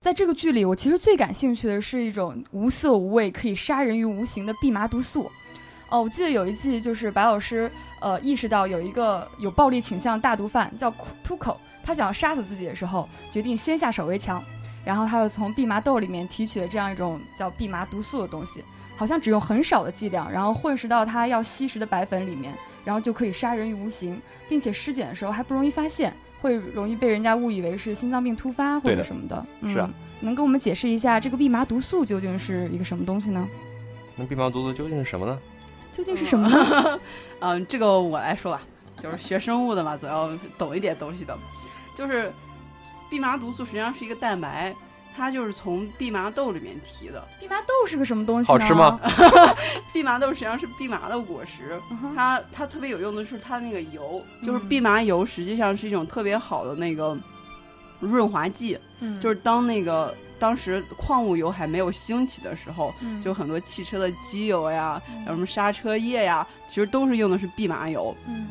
在这个剧里，我其实最感兴趣的是一种无色无味、可以杀人于无形的蓖麻毒素。哦，我记得有一季就是白老师，呃，意识到有一个有暴力倾向大毒贩叫秃口，他想要杀死自己的时候，决定先下手为强，然后他又从蓖麻豆里面提取了这样一种叫蓖麻毒素的东西，好像只用很少的剂量，然后混食到他要吸食的白粉里面，然后就可以杀人于无形，并且尸检的时候还不容易发现。会容易被人家误以为是心脏病突发或者什么的，是啊。能跟我们解释一下这个蓖麻毒素究竟是一个什么东西呢？那蓖麻毒素究竟是什么呢？究竟是什么？呢？嗯，这个我来说吧，就是学生物的嘛，总要懂一点东西的。就是蓖麻毒素实际上是一个蛋白。它就是从蓖麻豆里面提的。蓖麻豆是个什么东西？好吃吗？蓖麻豆实际上是蓖麻的果实，它它特别有用的是它那个油，就是蓖麻油，实际上是一种特别好的那个润滑剂。嗯，就是当那个当时矿物油还没有兴起的时候，就很多汽车的机油呀，有什么刹车液呀，其实都是用的是蓖麻油。嗯，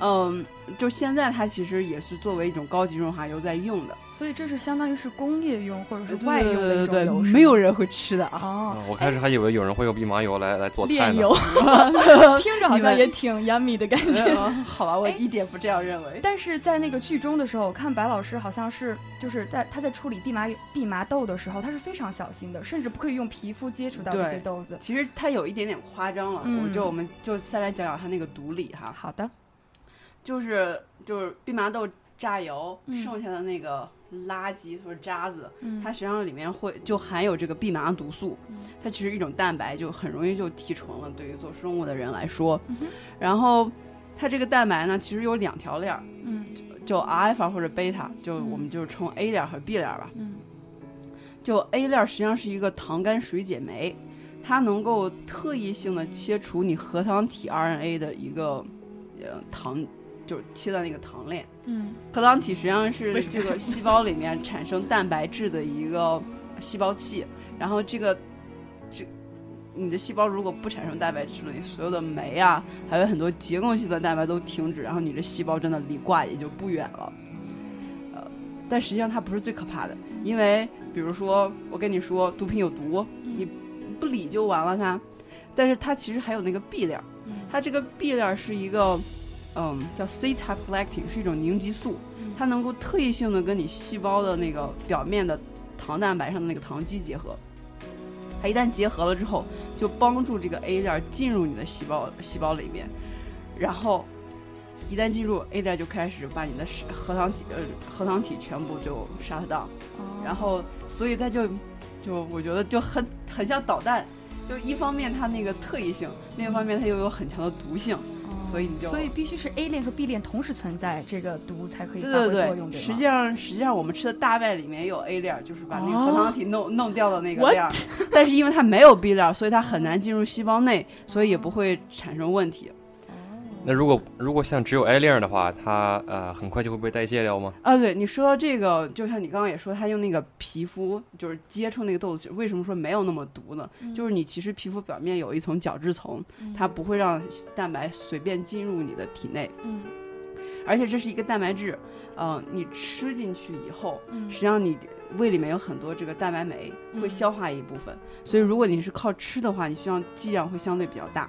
嗯，就现在它其实也是作为一种高级润滑油在用的。所以这是相当于是工业用或者是外用的一种油，没有人会吃的啊！我开始还以为有人会用蓖麻油来来做菜呢，听着好像也挺 yummy 的感觉。好吧，我一点不这样认为。但是在那个剧中的时候，我看白老师好像是就是在他在处理蓖麻蓖麻豆的时候，他是非常小心的，甚至不可以用皮肤接触到这些豆子。其实他有一点点夸张了，我就我们就再来讲讲他那个毒理哈。好的，就是就是蓖麻豆榨油剩下的那个。垃圾或者渣子，它实际上里面会就含有这个蓖麻毒素，它其实一种蛋白，就很容易就提纯了。对于做生物的人来说，然后它这个蛋白呢，其实有两条链儿，嗯，就阿尔法或者贝塔，就我们就称 A 链和 B 链吧。嗯，就 A 链实际上是一个糖苷水解酶，它能够特异性的切除你核糖体 RNA 的一个呃糖。就是切断那个糖链，嗯，核糖体实际上是这个细胞里面产生蛋白质的一个细胞器，然后这个这你的细胞如果不产生蛋白质了，你所有的酶啊，还有很多结构性的蛋白都停止，然后你的细胞真的离挂也就不远了。呃，但实际上它不是最可怕的，因为比如说我跟你说毒品有毒，你不理就完了它，但是它其实还有那个 B 链，它这个 B 链是一个。嗯，叫 C-type lectin，是一种凝集素，它能够特异性的跟你细胞的那个表面的糖蛋白上的那个糖基结合。它一旦结合了之后，就帮助这个 A 链进入你的细胞细胞里面，然后一旦进入 A 链，就开始把你的核糖体呃核糖体全部就杀掉。然后所以它就就我觉得就很很像导弹，就一方面它那个特异性，另一方面它又有很强的毒性。所以你就所以必须是 A 链和 B 链同时存在，这个毒才可以发挥作用。实际上，实际上我们吃的大麦里面有 A 链，就是把那个核糖体弄弄掉的那个链。但是因为它没有 B 链，所以它很难进入细胞内，所以也不会产生问题。那如果如果像只有 A 链的话，它呃很快就会被代谢掉吗？啊，对你说到这个，就像你刚刚也说，它用那个皮肤就是接触那个豆子，为什么说没有那么毒呢？就是你其实皮肤表面有一层角质层，它不会让蛋白随便进入你的体内。嗯，而且这是一个蛋白质，嗯，你吃进去以后，实际上你胃里面有很多这个蛋白酶会消化一部分，所以如果你是靠吃的话，你需要剂量会相对比较大，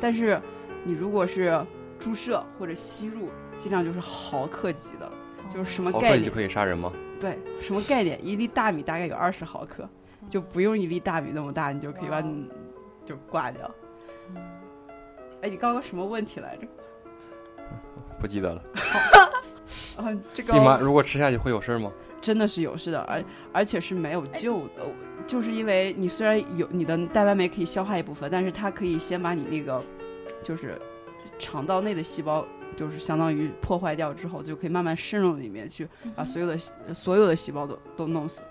但是。你如果是注射或者吸入，剂量就是毫克级的，就是什么概念就可以杀人吗？对，什么概念？一粒大米大概有二十毫克，就不用一粒大米那么大，你就可以把你就挂掉。哎，你刚刚什么问题来着？不记得了。嗯，这个。立马如果吃下去会有事吗？真的是有事的，而而且是没有救的，就是因为你虽然有你的蛋白酶可以消化一部分，但是它可以先把你那个。就是肠道内的细胞，就是相当于破坏掉之后，就可以慢慢渗入里面去，把所有的所有的细胞都都弄死。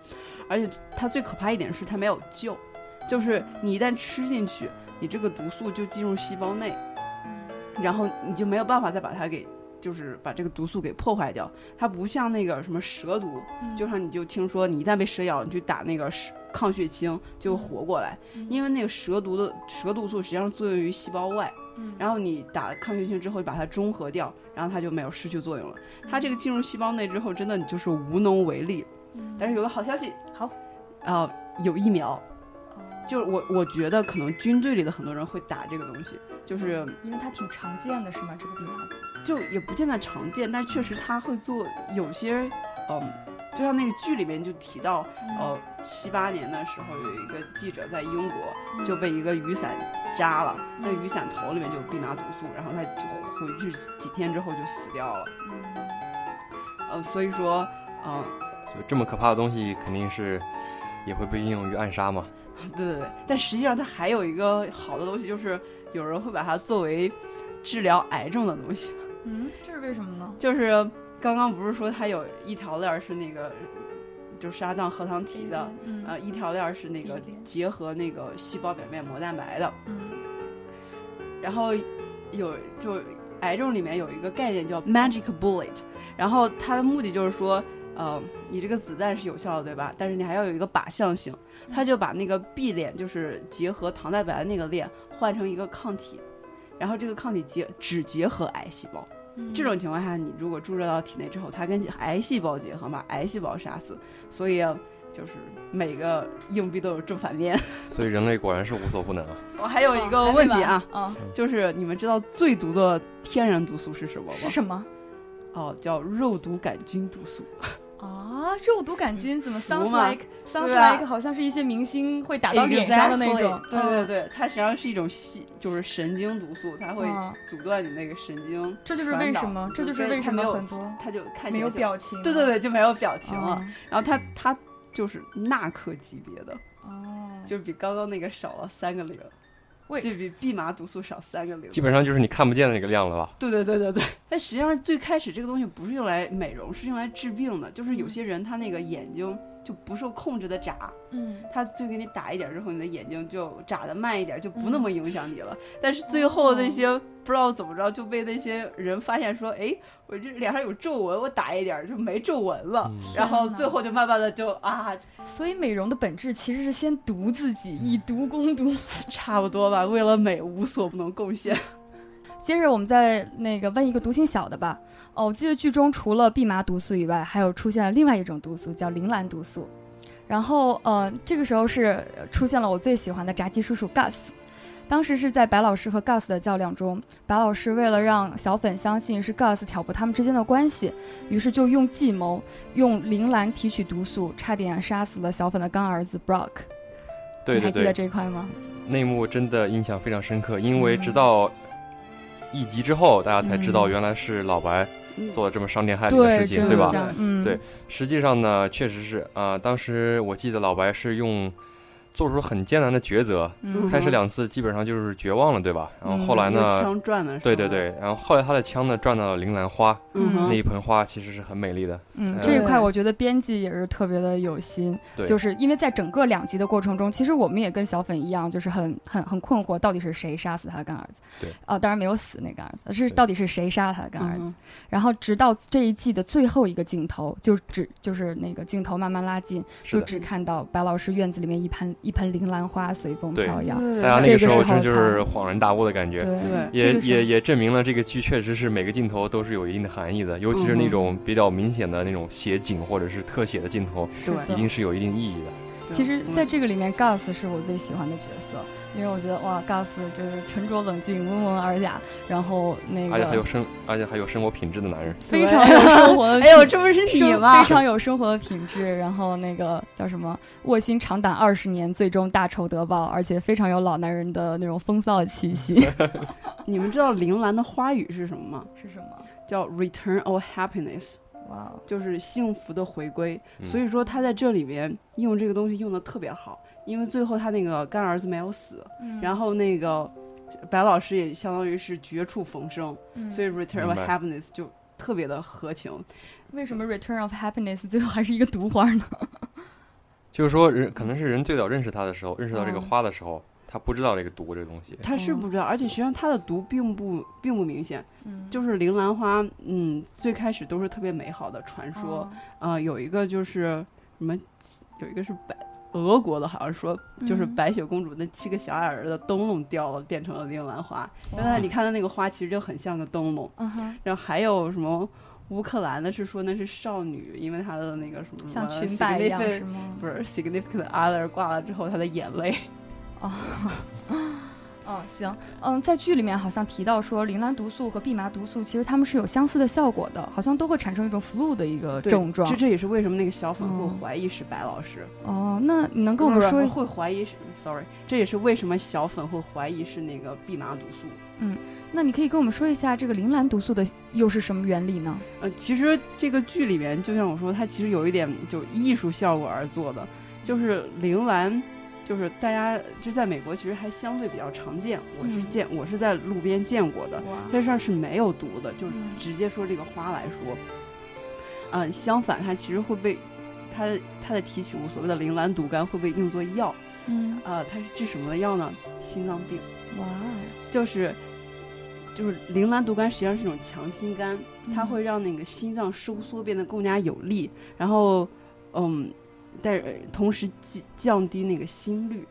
而且它最可怕一点是它没有救，就是你一旦吃进去，你这个毒素就进入细胞内，然后你就没有办法再把它给就是把这个毒素给破坏掉。它不像那个什么蛇毒，就像你就听说你一旦被蛇咬，你去打那个蛇抗血清就活过来，因为那个蛇毒的蛇毒素实际上作用于细胞外，然后你打抗血性之后把它中和掉，然后它就没有失去作用了。它这个进入细胞内之后，真的你就是无能为力。但是有个好消息，好，呃，有疫苗。就是我，我觉得可能军队里的很多人会打这个东西，就是因为它挺常见的，是吗？这个病毒就也不见得常见，但确实它会做有些，嗯，就像那个剧里面就提到，呃，七八年的时候有一个记者在英国就被一个雨伞扎了，那雨伞头里面就有蓖麻毒素，然后他就回去几天之后就死掉了。呃，所以说，嗯，所以这么可怕的东西肯定是也会被应用于暗杀嘛。对对对，但实际上它还有一个好的东西，就是有人会把它作为治疗癌症的东西。嗯，这是为什么呢？就是刚刚不是说它有一条链是那个就沙当核糖体的，呃，一条链是那个结合那个细胞表面膜蛋白的。嗯。然后有就癌症里面有一个概念叫 magic bullet，然后它的目的就是说，呃，你这个子弹是有效的，对吧？但是你还要有一个靶向性。他就把那个 B 链，就是结合糖蛋白的那个链，换成一个抗体，然后这个抗体结只结合癌细胞。这种情况下，你如果注射到体内之后，它跟癌细胞结合，嘛癌细胞杀死。所以就是每个硬币都有正反面。所以人类果然是无所不能啊！我还有一个问题啊，就是你们知道最毒的天然毒素是什么吗？是什么？哦，叫肉毒杆菌毒素。啊，肉毒杆菌怎么 sounds like sounds like 好像是一些明星会打到脸上的那种。对对对，它实际上是一种细，就是神经毒素，它会阻断你那个神经。这就是为什么，这就是为什么很多它就看没有表情。对对对，就没有表情了。然后它它就是纳克级别的，哦，就比刚刚那个少了三个零。就比蓖麻毒素少三个零，基本上就是你看不见的那个量了吧？对对对对对。但实际上最开始这个东西不是用来美容，是用来治病的。就是有些人他那个眼睛就不受控制的眨，嗯，他就给你打一点之后，你的眼睛就眨的慢一点，就不那么影响你了。但是最后那些不知道怎么着就被那些人发现说，哎。我这脸上有皱纹，我打一点就没皱纹了，然后最后就慢慢的就啊，所以美容的本质其实是先毒自己，以毒攻毒，差不多吧。为了美，无所不能贡献。接着我们再那个问一个毒性小的吧。哦，我记得剧中除了蓖麻毒素以外，还有出现了另外一种毒素叫铃兰毒素。然后呃，这个时候是出现了我最喜欢的炸鸡叔叔 Gus。当时是在白老师和 Gus 的较量中，白老师为了让小粉相信是 Gus 挑拨他们之间的关系，于是就用计谋，用铃兰提取毒素，差点杀死了小粉的干儿子 Brock。对对对，你还记得这一块吗？内幕真的印象非常深刻，因为直到一集之后，大家才知道原来是老白做了这么伤天害理的事情，对吧？嗯，对，实际上呢，确实是啊，当时我记得老白是用。做出很艰难的抉择，开始两次基本上就是绝望了，对吧？然后后来呢？枪转的对对对，然后后来他的枪呢转到了铃兰花，那一盆花其实是很美丽的。嗯，这一块我觉得编辑也是特别的有心，就是因为在整个两集的过程中，其实我们也跟小粉一样，就是很很很困惑，到底是谁杀死他的干儿子？对，啊，当然没有死那干儿子，是到底是谁杀了他的干儿子？然后直到这一季的最后一个镜头，就只就是那个镜头慢慢拉近，就只看到白老师院子里面一盆。一盆铃兰花随风飘扬，大家那个时候真就是恍然大悟的感觉，对，也也也证明了这个剧确实是每个镜头都是有一定的含义的，尤其是那种比较明显的那种写景或者是特写的镜头，对，一定是有一定意义的。其实，在这个里面，Gus 是我最喜欢的角色。因为我觉得哇，Gus 就是沉着冷静、温文尔雅，然后那个而且还有生，而且还有生活品质的男人，非常有生活的。哎呦，这不是你吗？非常有生活的品质，然后那个叫什么？卧薪尝胆二十年，最终大仇得报，而且非常有老男人的那种风骚的气息。你们知道铃兰的花语是什么吗？是什么？叫 Return of Happiness。哇，就是幸福的回归。所以说他在这里面用这个东西用的特别好。因为最后他那个干儿子没有死，然后那个白老师也相当于是绝处逢生，所以 Return of Happiness 就特别的合情。为什么 Return of Happiness 最后还是一个毒花呢？就是说人可能是人最早认识他的时候，认识到这个花的时候，他不知道这个毒这个东西。他是不知道，而且实际上它的毒并不并不明显。就是铃兰花，嗯，最开始都是特别美好的传说。呃，有一个就是什么，有一个是白俄国的，好像说就是白雪公主那七个小矮人的灯笼掉了，变成了铃兰花。原来你看的那个花其实就很像个灯笼。然后还有什么？乌克兰的是说那是少女，因为她的那个什么像裙摆一样是吗？不是，significant other 挂了之后，她的眼泪。哦，嗯，行，嗯，在剧里面好像提到说，铃兰毒素和蓖麻毒素其实它们是有相似的效果的，好像都会产生一种 flu 的一个症状。这这也是为什么那个小粉会怀疑是白老师。哦，那你能跟我们说会怀疑是？Sorry，这也是为什么小粉会怀疑是那个蓖麻毒素。嗯。那你可以跟我们说一下这个铃兰毒素的又是什么原理呢？呃，其实这个剧里面，就像我说，它其实有一点就艺术效果而做的，就是铃兰，就是大家就在美国其实还相对比较常见。我是见我是在路边见过的，这事儿是没有毒的，就直接说这个花来说，嗯，相反它其实会被它它的提取物所谓的铃兰毒苷会被用作药，嗯，啊，它是治什么的药呢？心脏病。哇，就是。就是铃兰毒苷实际上是一种强心苷，它会让那个心脏收缩变得更加有力，然后，嗯，但是同时降降低那个心率。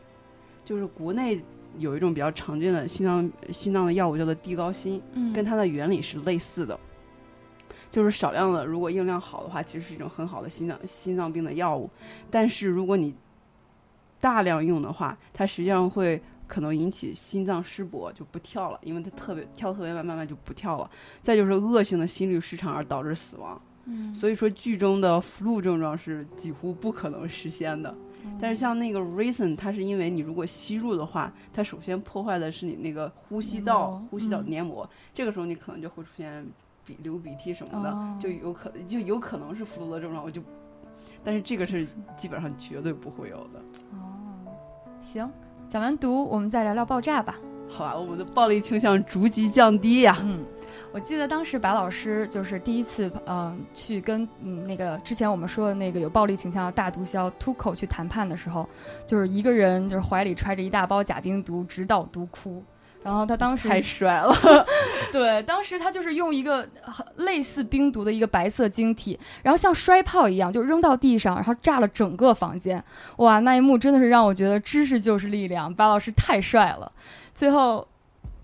就是国内有一种比较常见的心脏心脏的药物叫做地高辛，跟它的原理是类似的。就是少量的，如果用量好的话，其实是一种很好的心脏心脏病的药物。但是如果你大量用的话，它实际上会。可能引起心脏失搏就不跳了，因为它特别跳特别慢，慢慢就不跳了。再就是恶性的心律失常而导致死亡。嗯，所以说剧中的 flu 症状是几乎不可能实现的。但是像那个 reason，它是因为你如果吸入的话，它首先破坏的是你那个呼吸道呼吸道黏膜，这个时候你可能就会出现鼻流鼻涕什么的，就有可就有可能是 flu 的症状。我就，但是这个是基本上绝对不会有的。哦，行。讲完毒，我们再聊聊爆炸吧。好吧，我们的暴力倾向逐级降低呀。嗯，我记得当时白老师就是第一次，嗯，去跟嗯那个之前我们说的那个有暴力倾向的大毒枭 Tuco 去谈判的时候，就是一个人就是怀里揣着一大包假冰毒，直捣毒窟。然后他当时太帅了，对，当时他就是用一个类似冰毒的一个白色晶体，然后像摔炮一样就扔到地上，然后炸了整个房间。哇，那一幕真的是让我觉得知识就是力量，白老师太帅了。最后，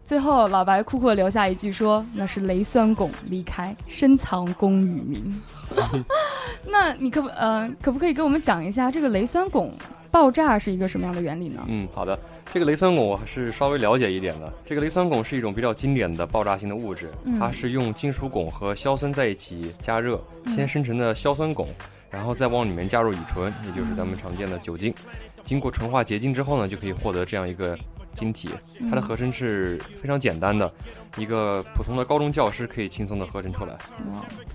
最后老白酷酷留下一句说：“那是雷酸汞离开，深藏功与名。”那你可不呃可不可以给我们讲一下这个雷酸汞爆炸是一个什么样的原理呢？嗯，好的。这个雷酸汞我还是稍微了解一点的。这个雷酸汞是一种比较经典的爆炸性的物质，它是用金属汞和硝酸在一起加热，先生成的硝酸汞，然后再往里面加入乙醇，也就是咱们常见的酒精，经过纯化结晶之后呢，就可以获得这样一个晶体。它的合成是非常简单的，一个普通的高中教师可以轻松的合成出来。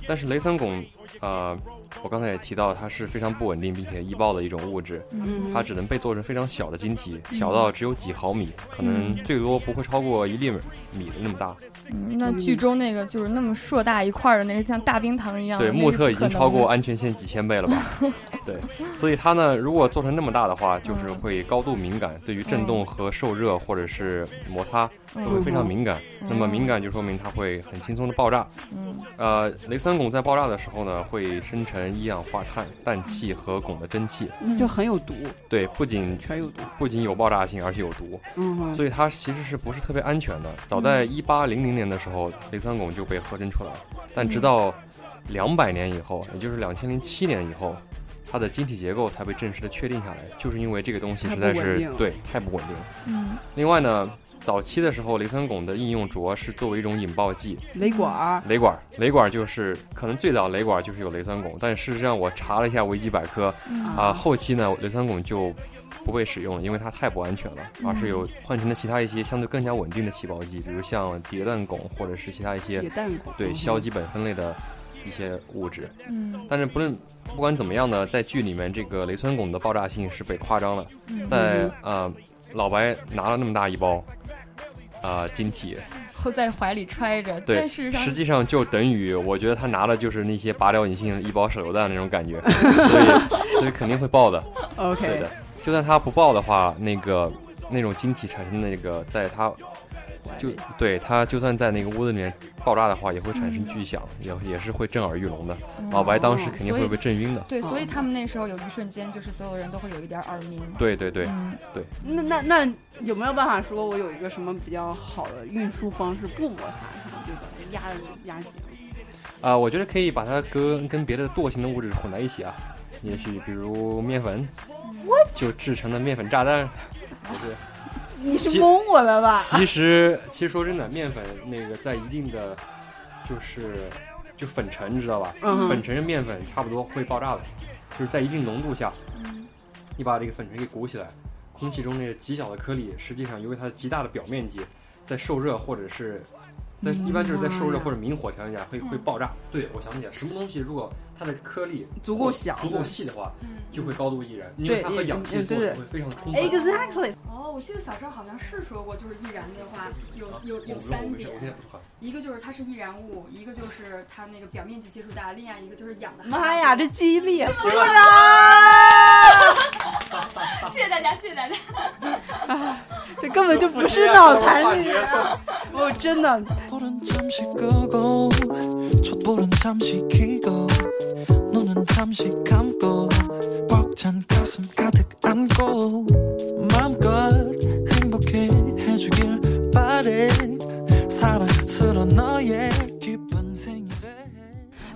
但是雷酸汞，呃。我刚才也提到，它是非常不稳定并且易爆的一种物质，它只能被做成非常小的晶体，小到只有几毫米，可能最多不会超过一粒米的那么大。嗯，那剧中那个就是那么硕大一块的那个像大冰糖一样，对，目测已经超过安全线几千倍了吧？对，所以它呢，如果做成那么大的话，就是会高度敏感，对于震动和受热或者是摩擦都会非常敏感。那么敏感就说明它会很轻松的爆炸。嗯，呃，雷酸汞在爆炸的时候呢，会生成一氧化碳、氮气和汞的蒸汽，就很有毒。对，不仅全有毒，不仅有爆炸性，而且有毒。嗯，所以它其实是不是特别安全的？早在一八零零年的时候，雷酸汞就被合成出来，但直到两百年以后，也就是两千零七年以后。它的晶体结构才被正式的确定下来，就是因为这个东西实在是对太不稳定。嗯。另外呢，早期的时候，雷酸汞的应用主要是作为一种引爆剂。雷管。雷管，雷管就是可能最早雷管就是有雷酸汞，但事实上我查了一下维基百科，啊，后期呢雷酸汞就不被使用了，因为它太不安全了，而是有换成了其他一些相对更加稳定的起爆剂，比如像叠氮汞或者是其他一些对硝基苯酚类的。一些物质，嗯，但是不论不管怎么样呢，在剧里面这个雷村汞的爆炸性是被夸张了，在呃老白拿了那么大一包，啊晶体，后在怀里揣着，对，实际上就等于我觉得他拿的就是那些拔掉引信一包手榴弹那种感觉，所以所以肯定会爆的，OK，对的，就算他不爆的话，那个那种晶体产生的那个，在它就对它就算在那个屋子里面爆炸的话，也会产生巨响，也也是会震耳欲聋的。老白当时肯定会被震晕的。对，所以他们那时候有一瞬间，就是所有人都会有一点耳鸣。对对对对。那那那有没有办法说，我有一个什么比较好的运输方式，不摩擦它，就把它压压紧？啊，我觉得可以把它跟跟别的惰性的物质混在一起啊。也许比如面粉，就制成的面粉炸弹，不是？你是蒙我的吧？其实，其实说真的，面粉那个在一定的，就是就粉尘，你知道吧？粉尘是面粉差不多会爆炸的，就是在一定浓度下，你把这个粉尘给鼓起来，空气中那个极小的颗粒，实际上由于它的极大的表面积，在受热或者是。在一般就是在受热或者明火条件下会会爆炸。对，我想起来，什么东西如果它的颗粒足够小、足够细的话，就会高度易燃，因为它和氧气作用会非常充分。Exactly。哦，我记得小时候好像是说过，就是易燃的话有有有三点，一个就是它是易燃物，一个就是它那个表面积接触大，另外一个就是氧的。妈呀，这记忆力！谢谢大家，谢谢大家。这根本就不是脑残女，我真的。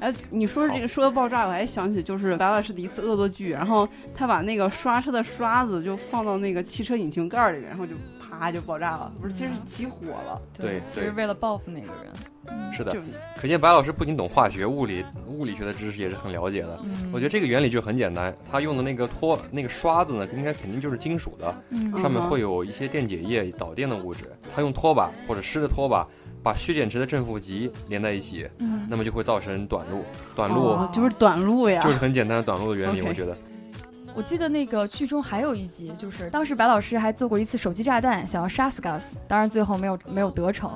哎，你说这个说爆炸，我还想起就是白老师的一次恶作剧，然后他把那个刷车的刷子就放到那个汽车引擎盖里，然后就啪就爆炸了，不是，其实是起火了。对，其实为了报复那个人。是的，可见白老师不仅懂化学、物理、物理学的知识，也是很了解的。我觉得这个原理就很简单，他用的那个拖那个刷子呢，应该肯定就是金属的，上面会有一些电解液导电的物质，他用拖把或者湿的拖把。把蓄电池的正负极连在一起，嗯，那么就会造成短路。短路就是短路呀，就是很简单的短路的原理。我觉得，我记得那个剧中还有一集，就是当时白老师还做过一次手机炸弹，想要杀死 Gus，当然最后没有没有得逞。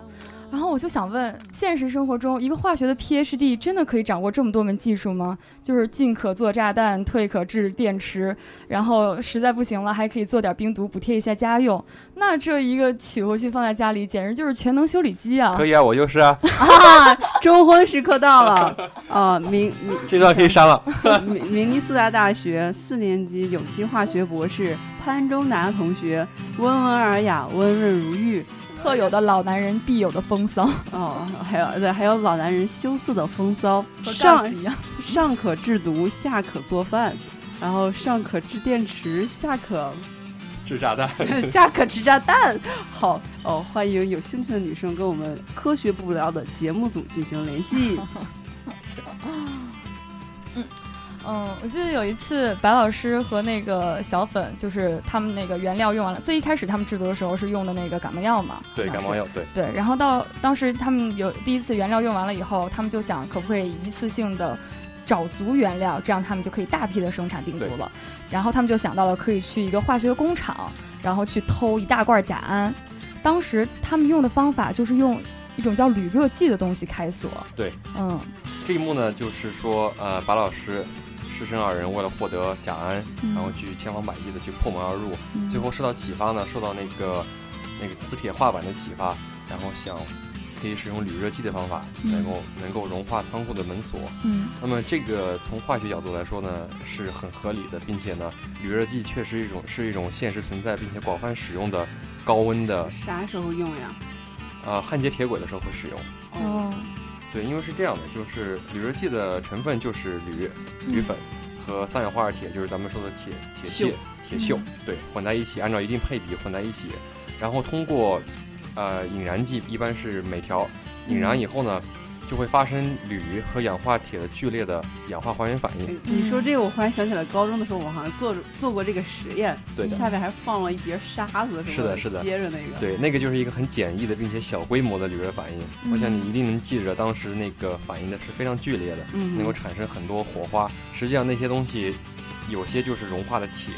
然后我就想问，现实生活中一个化学的 PhD 真的可以掌握这么多门技术吗？就是进可做炸弹，退可制电池，然后实在不行了还可以做点冰毒补贴一下家用。那这一个取回去放在家里，简直就是全能修理机啊！可以啊，我就是啊。啊，中婚时刻到了啊！明明这段可以删了。明明尼苏达大学四年级有机化学博士潘中达同学，温文尔雅，温润如玉。特有的老男人必有的风骚 哦，还有对，还有老男人羞涩的风骚。上上 可制毒，下可做饭，然后上可制电池，下可制炸弹，下可吃炸弹。好哦，欢迎有兴趣的女生跟我们科学不无聊的节目组进行联系。嗯，我记得有一次白老师和那个小粉，就是他们那个原料用完了。最一开始他们制作的时候是用的那个感冒药嘛？对，感冒药，对。对，然后到当时他们有第一次原料用完了以后，他们就想可不可以一次性的找足原料，这样他们就可以大批的生产病毒了。然后他们就想到了可以去一个化学工厂，然后去偷一大罐甲胺。当时他们用的方法就是用一种叫铝热剂的东西开锁。对，嗯，这一幕呢，就是说，呃，白老师。师生二人为了获得甲胺，然后去千方百计的去破门而入，最后受到启发呢，受到那个那个磁铁画板的启发，然后想可以使用铝热剂的方法，能够能够融化仓库的门锁。嗯，那么这个从化学角度来说呢，是很合理的，并且呢，铝热剂确实一种是一种现实存在并且广泛使用的高温的。啥时候用呀？啊，焊接铁轨的时候会使用。哦。对，因为是这样的，就是铝热剂的成分就是铝、铝粉和三氧化二铁，就是咱们说的铁铁屑、铁锈，对，混在一起，按照一定配比混在一起，然后通过呃引燃剂，一般是镁条，引燃以后呢。就会发生铝和氧化铁的剧烈的氧化还原反应。你说这个，我忽然想起来，高中的时候我好像做做过这个实验，对，下面还放了一叠沙子，是的，是的，接着那个，对，那个就是一个很简易的并且小规模的铝热反应。我想你一定能记着，当时那个反应的是非常剧烈的，能够产生很多火花。实际上那些东西有些就是融化的铁。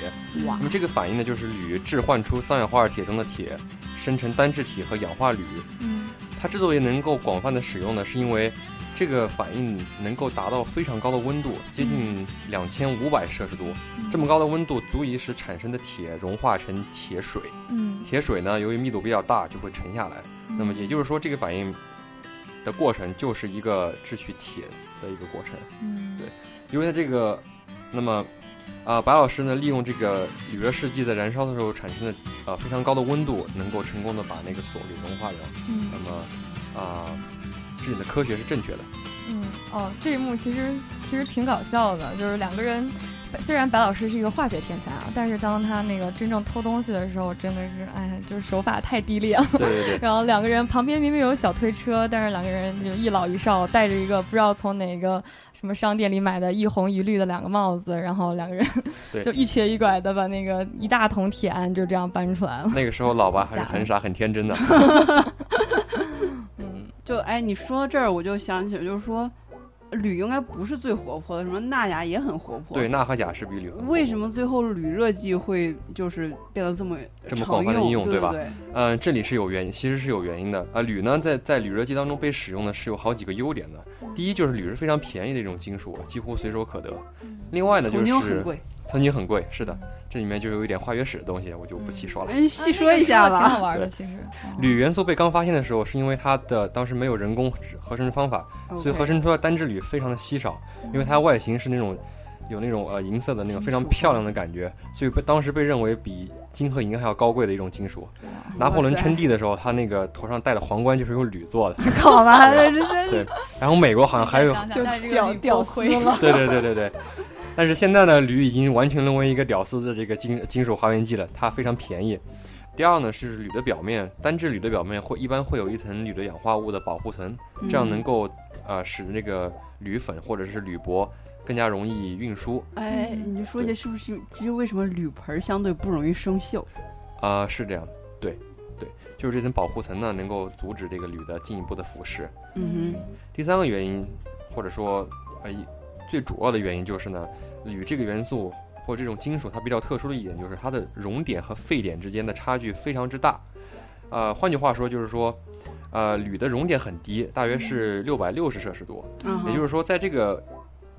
哇！那么这个反应呢，就是铝置换出三氧化二铁中的铁，生成单质体和氧化铝。嗯。它之所以能够广泛的使用呢，是因为这个反应能够达到非常高的温度，接近两千五百摄氏度。这么高的温度足以使产生的铁融化成铁水。嗯，铁水呢，由于密度比较大，就会沉下来。那么也就是说，这个反应的过程就是一个制取铁的一个过程。嗯，对，因为它这个，那么。啊，白老师呢，利用这个铝热试剂在燃烧的时候产生的呃非常高的温度，能够成功的把那个锁给融化掉。嗯，那么啊，这里的科学是正确的。嗯，哦，这一幕其实其实挺搞笑的，就是两个人，虽然白老师是一个化学天才啊，但是当他那个真正偷东西的时候，真的是哎，就是手法太低劣了。对对对。然后两个人旁边明明有小推车，但是两个人就一老一少，带着一个不知道从哪个。什么商店里买的一红一绿的两个帽子，然后两个人 就一瘸一拐的把那个一大桶铁鞍就这样搬出来了。那个时候老爸还是很傻很天真的。嗯，就哎，你说到这儿我就想起，就是说。铝应该不是最活泼的，什么钠钾也很活泼。对，钠和钾是比铝。为什么最后铝热剂会就是变得这么这么广泛的应用，对吧？嗯，这里是有原因，其实是有原因的啊。铝呢，在在铝热剂当中被使用的是有好几个优点的。第一，就是铝是非常便宜的一种金属，几乎随手可得。另外呢，就是很贵。曾经很贵，是的，这里面就有一点化学史的东西，我就不细说了。嗯，细说一下吧。挺好玩的，其实。铝元素被刚发现的时候，是因为它的当时没有人工合成方法，所以合成出来单质铝非常的稀少。因为它外形是那种有那种呃银色的那种非常漂亮的感觉，所以被当时被认为比金和银还要高贵的一种金属。拿破仑称帝的时候，他那个头上戴的皇冠就是用铝做的。好吧，对。然后美国好像还有就屌屌丝了。对对对对对。但是现在呢，铝已经完全沦为一个屌丝的这个金金属还原剂了，它非常便宜。第二呢，是铝的表面，单质铝的表面会一般会有一层铝的氧化物的保护层，这样能够呃使那个铝粉或者是铝箔更加容易运输。哎，你就说一下是不是？其实为什么铝盆相对不容易生锈？啊，是这样，对，对，就是这层保护层呢，能够阻止这个铝的进一步的腐蚀。嗯哼。第三个原因，或者说呃最主要的原因就是呢。铝这个元素或这种金属，它比较特殊的一点就是它的熔点和沸点之间的差距非常之大。呃，换句话说就是说，呃，铝的熔点很低，大约是六百六十摄氏度。嗯。也就是说，在这个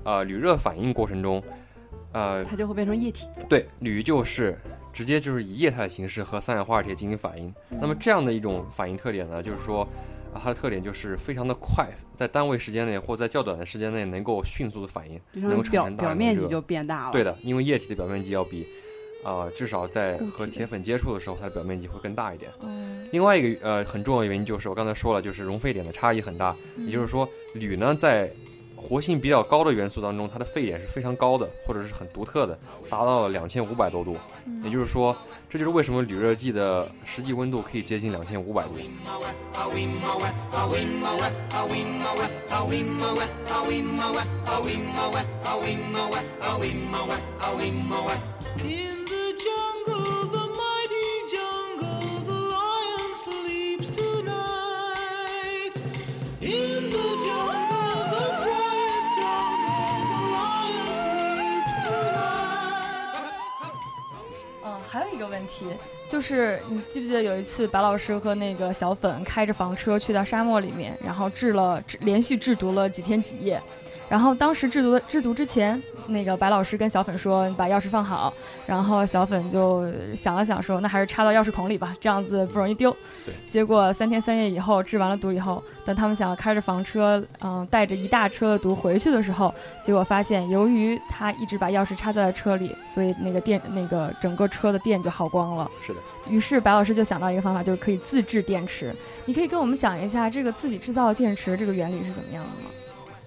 呃铝热反应过程中，呃，它就会变成液体。对，铝就是直接就是以液态的形式和三氧化二铁进行反应。那么这样的一种反应特点呢，就是说。它的特点就是非常的快，在单位时间内或在较短的时间内能够迅速的反应，能够表表面积就变大了。对的，因为液体的表面积要比，啊，至少在和铁粉接触的时候，它的表面积会更大一点。另外一个呃很重要的原因就是我刚才说了，就是熔沸点的差异很大。也就是说，铝呢在活性比较高的元素当中，它的沸点是非常高的，或者是很独特的，达到了两千五百多度。也就是说。这就是为什么铝热剂的实际温度可以接近两千五百度。问题就是，你记不记得有一次白老师和那个小粉开着房车去到沙漠里面，然后制了连续制毒了几天几夜。然后当时制毒制毒之前，那个白老师跟小粉说：“你把钥匙放好。”然后小粉就想了想说：“那还是插到钥匙孔里吧，这样子不容易丢。”结果三天三夜以后制完了毒以后，等他们想要开着房车，嗯，带着一大车的毒回去的时候，结果发现由于他一直把钥匙插在了车里，所以那个电那个整个车的电就耗光了。是的。于是白老师就想到一个方法，就是可以自制电池。你可以跟我们讲一下这个自己制造的电池这个原理是怎么样的吗？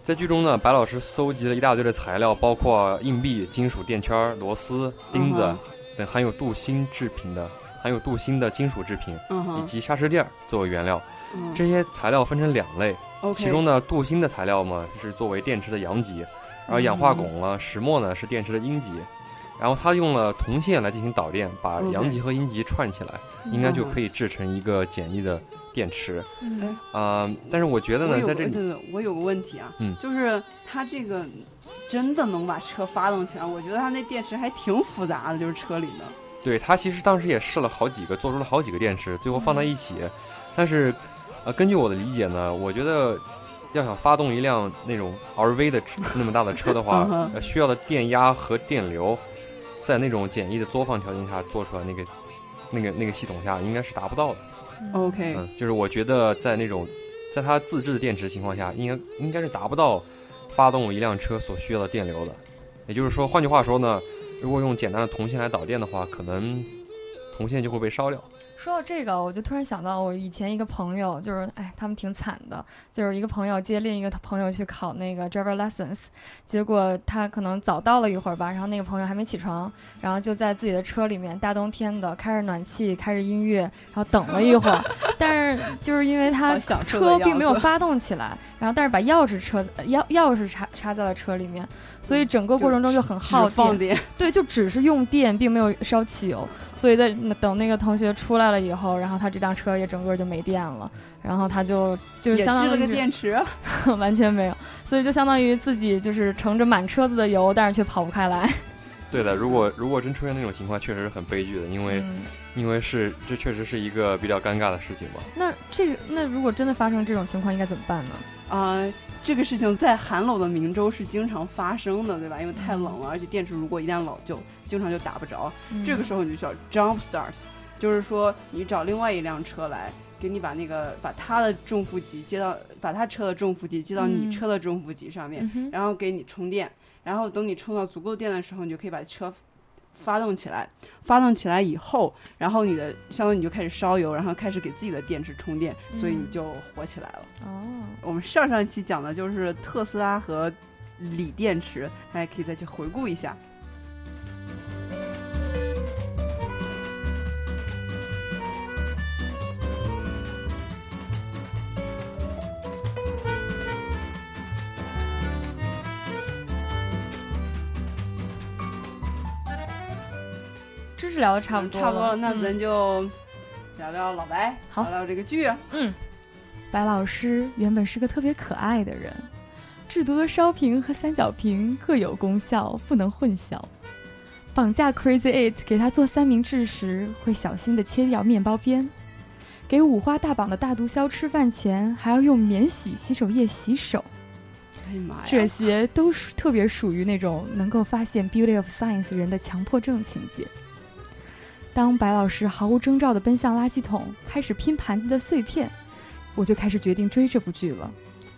在剧中呢，白老师搜集了一大堆的材料，包括硬币、金属垫圈、螺丝、钉子等含有镀锌制品的、含有镀锌的金属制品，以及砂石垫作为原料。这些材料分成两类，其中呢，镀锌的材料嘛是作为电池的阳极，而氧化汞呢、石墨呢是电池的阴极。然后他用了铜线来进行导电，把阳极和阴极串起来，应该就可以制成一个简易的电池。嗯，啊，但是我觉得呢，在这里，我有个问题啊，嗯，就是它这个真的能把车发动起来？我觉得它那电池还挺复杂的，就是车里的。对它其实当时也试了好几个，做出了好几个电池，最后放在一起。但是，呃，根据我的理解呢，我觉得要想发动一辆那种 RV 的那么大的车的话，呃，需要的电压和电流，在那种简易的作坊条件下做出来那个那个那个系统下，应该是达不到的。OK，嗯，就是我觉得在那种在它自制的电池情况下，应该应该是达不到发动一辆车所需要的电流的。也就是说，换句话说呢，如果用简单的铜线来导电的话，可能铜线就会被烧掉。说到这个，我就突然想到，我以前一个朋友，就是哎，他们挺惨的，就是一个朋友接另一个朋友去考那个 driver lessons，结果他可能早到了一会儿吧，然后那个朋友还没起床，然后就在自己的车里面，大冬天的开着暖气，开着音乐，然后等了一会儿，但是就是因为他车并没有发动起来，然后但是把钥匙车钥钥匙插插在了车里面，所以整个过程中就很耗电，对，就只是用电，并没有烧汽油，所以在等那个同学出来了。以后，然后他这辆车也整个就没电了，然后他就就相当于了个电池，完全没有，所以就相当于自己就是乘着满车子的油，但是却跑不开来。对的，如果如果真出现那种情况，确实是很悲剧的，因为因为是这确实是一个比较尴尬的事情吧。那这个那如果真的发生这种情况，应该怎么办呢？啊，这个事情在寒冷的明州是经常发生的，对吧？因为太冷了，而且电池如果一旦老旧，经常就打不着。这个时候你就需要 jump start。就是说，你找另外一辆车来，给你把那个把他的正负极接到，把他车的正负极接到你车的正负极上面，然后给你充电，然后等你充到足够电的时候，你就可以把车发动起来。发动起来以后，然后你的相当于你就开始烧油，然后开始给自己的电池充电，所以你就火起来了。哦，我们上上一期讲的就是特斯拉和锂电池，大家可以再去回顾一下。聊的差不多，差不多了，那咱就聊聊老白，好聊聊这个剧。嗯，白老师原本是个特别可爱的人，制毒的烧瓶和三角瓶各有功效，不能混淆。绑架 Crazy Eight 给他做三明治时，会小心的切掉面包边；给五花大绑的大毒枭吃饭前，还要用免洗洗手液洗手。哎呀妈呀！这些都是特别属于那种能够发现 Beauty of Science 人的强迫症情节。当白老师毫无征兆地奔向垃圾桶，开始拼盘子的碎片，我就开始决定追这部剧了。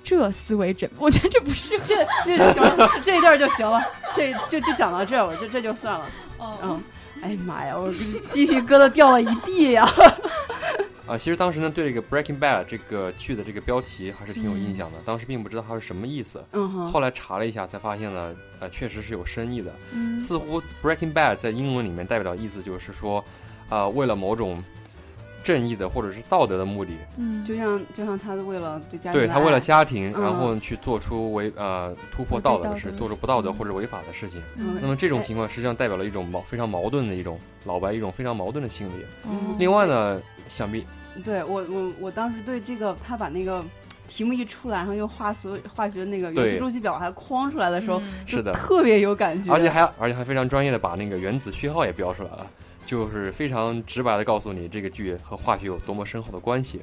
这思维缜，我觉得这不是这这就行了，这一段就行了，这就就讲到这，我这这就算了。嗯，哎呀妈呀，我鸡皮疙瘩掉了一地呀！啊，其实当时呢，对这个《Breaking Bad》这个剧的这个标题还是挺有印象的。当时并不知道它是什么意思，嗯哼。后来查了一下，才发现呢，呃，确实是有深意的。嗯似乎《Breaking Bad》在英文里面代表的意思就是说，啊，为了某种正义的或者是道德的目的，嗯，就像就像他为了对家庭，对他为了家庭，然后去做出违呃突破道德的事，做出不道德或者违法的事情。那么这种情况实际上代表了一种矛非常矛盾的一种老白一种非常矛盾的心理。另外呢，想必。对我我我当时对这个他把那个题目一出来，然后又化所化学那个元素周期表还框出来的时候，是的，特别有感觉，而且还而且还非常专业的把那个原子序号也标出来了，就是非常直白的告诉你这个剧和化学有多么深厚的关系。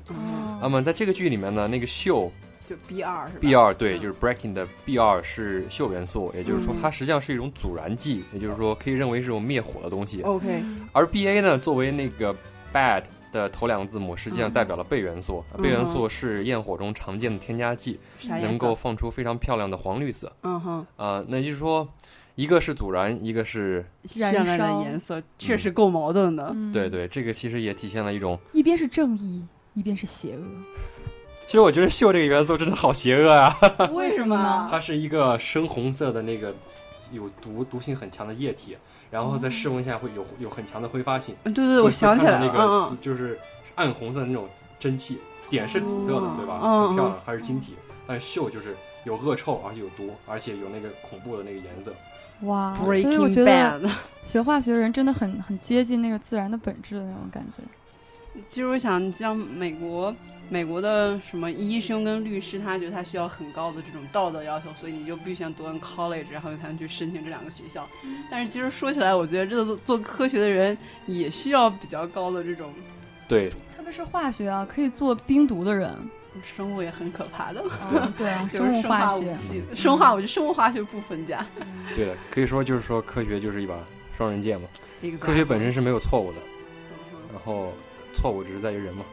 那么在这个剧里面呢，那个溴就 B 二是 B 二对，就是 breaking 的 B 二是溴元素，也就是说它实际上是一种阻燃剂，也就是说可以认为是种灭火的东西。OK，而 B A 呢，作为那个 bad。的头两个字母实际上代表了钡元素，钡元素是焰火中常见的添加剂，能够放出非常漂亮的黄绿色。嗯哼，啊，那就是说，一个是阻燃，一个是绚烂的颜色，确实够矛盾的。对对，这个其实也体现了一种，一边是正义，一边是邪恶。其实我觉得溴这个元素真的好邪恶啊！为什么呢？它是一个深红色的那个有毒毒性很强的液体。然后在室温下会有有很强的挥发性。对对对，我想起来了，那个就是暗红色的那种蒸汽，点是紫色的，对吧？很漂亮，还是晶体。但是锈就是有恶臭，而且有毒，而且有那个恐怖的那个颜色。哇，所以我觉得学化学的人真的很很接近那个自然的本质的那种感觉。其实我想，像美国。美国的什么医生跟律师，他觉得他需要很高的这种道德要求，所以你就必须要读完 college，然后才能去申请这两个学校。但是其实说起来，我觉得这个做科学的人也需要比较高的这种，对，特别是化学啊，可以做冰毒的人，生物也很可怕的。对啊，生物化学，生化，我觉得生物化学不分家。对的，可以说就是说科学就是一把双刃剑嘛。科学本身是没有错误的，然后错误只是在于人嘛。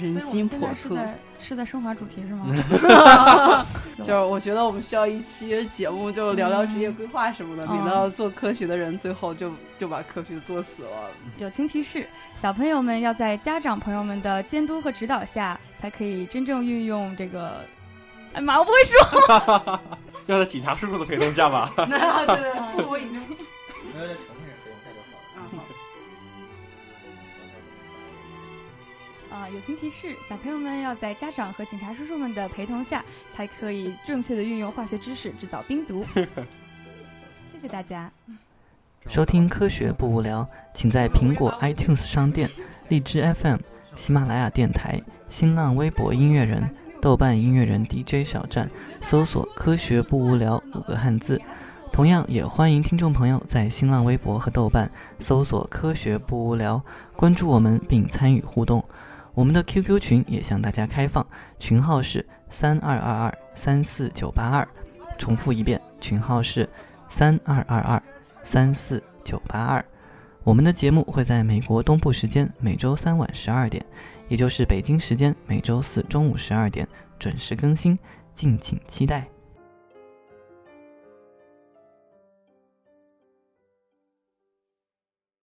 人心叵测，是在升华主题是吗？就是我觉得我们需要一期节目，就聊聊职业规划什么的，免到做科学的人最后就就把科学做死了。友情提示：小朋友们要在家长朋友们的监督和指导下，才可以真正运用这个。哎妈，我不会说。要在警察叔叔的陪同下吧？那 对，父母已经。啊，友情提示：小朋友们要在家长和警察叔叔们的陪同下，才可以正确的运用化学知识制造冰毒。谢谢大家。收听科学不无聊，请在苹果 iTunes 商店、荔枝 FM、喜马拉雅电台、新浪微博音乐人、豆瓣音乐人 DJ 小站搜索“科学不无聊”五个汉字。同样也欢迎听众朋友在新浪微博和豆瓣搜索“科学不无聊”，关注我们并参与互动。我们的 QQ 群也向大家开放，群号是三二二二三四九八二。重复一遍，群号是三二二二三四九八二。我们的节目会在美国东部时间每周三晚十二点，也就是北京时间每周四中午十二点准时更新，敬请期待。